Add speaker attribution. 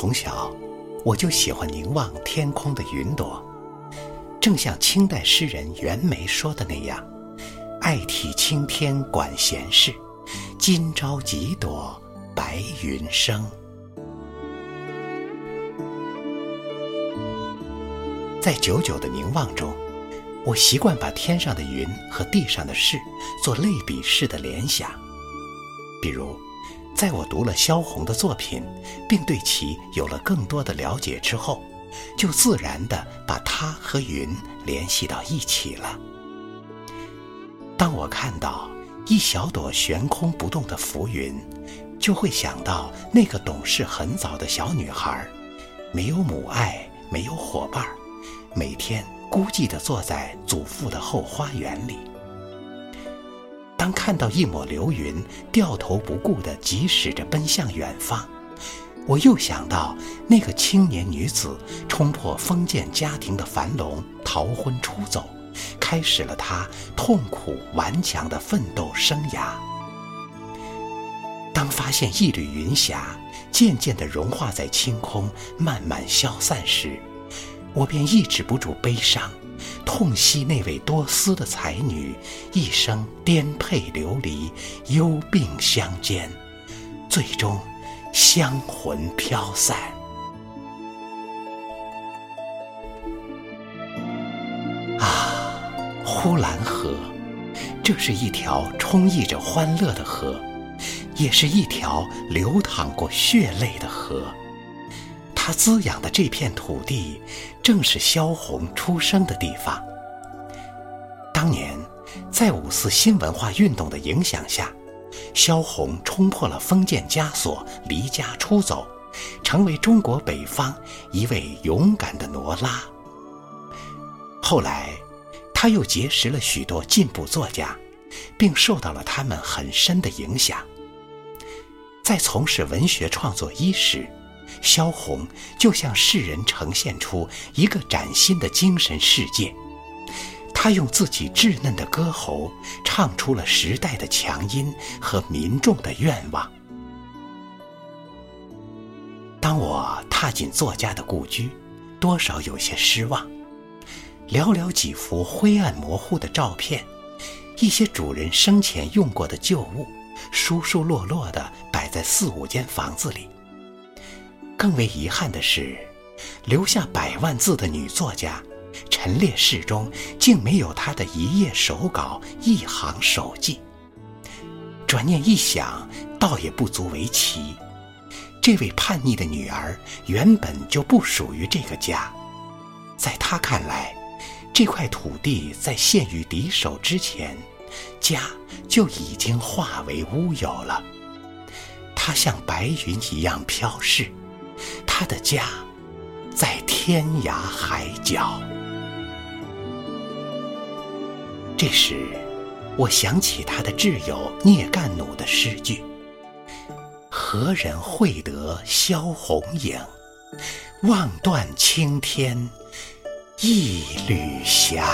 Speaker 1: 从小，我就喜欢凝望天空的云朵，正像清代诗人袁枚说的那样：“爱体青天管闲事，今朝几朵白云生。”在久久的凝望中，我习惯把天上的云和地上的事做类比式的联想。比如，在我读了萧红的作品，并对其有了更多的了解之后，就自然地把她和云联系到一起了。当我看到一小朵悬空不动的浮云，就会想到那个懂事很早的小女孩，没有母爱，没有伙伴。每天孤寂地坐在祖父的后花园里。当看到一抹流云掉头不顾地疾驶着奔向远方，我又想到那个青年女子冲破封建家庭的樊笼，逃婚出走，开始了她痛苦顽强的奋斗生涯。当发现一缕云霞渐渐地融化在青空，慢慢消散时，我便抑制不住悲伤，痛惜那位多思的才女一生颠沛流离、忧病相间，最终香魂飘散。啊，呼兰河，这是一条充溢着欢乐的河，也是一条流淌过血泪的河。他滋养的这片土地，正是萧红出生的地方。当年，在五四新文化运动的影响下，萧红冲破了封建枷锁，离家出走，成为中国北方一位勇敢的罗拉。后来，他又结识了许多进步作家，并受到了他们很深的影响。在从事文学创作伊始。萧红就向世人呈现出一个崭新的精神世界，她用自己稚嫩的歌喉唱出了时代的强音和民众的愿望。当我踏进作家的故居，多少有些失望，寥寥几幅灰暗模糊的照片，一些主人生前用过的旧物，疏疏落落地摆在四五间房子里。更为遗憾的是，留下百万字的女作家，陈列室中竟没有她的一页手稿、一行手记。转念一想，倒也不足为奇。这位叛逆的女儿原本就不属于这个家，在她看来，这块土地在陷于敌手之前，家就已经化为乌有了。她像白云一样飘逝。他的家在天涯海角。这时，我想起他的挚友聂干弩的诗句：“何人会得萧红影？望断青天一缕霞。”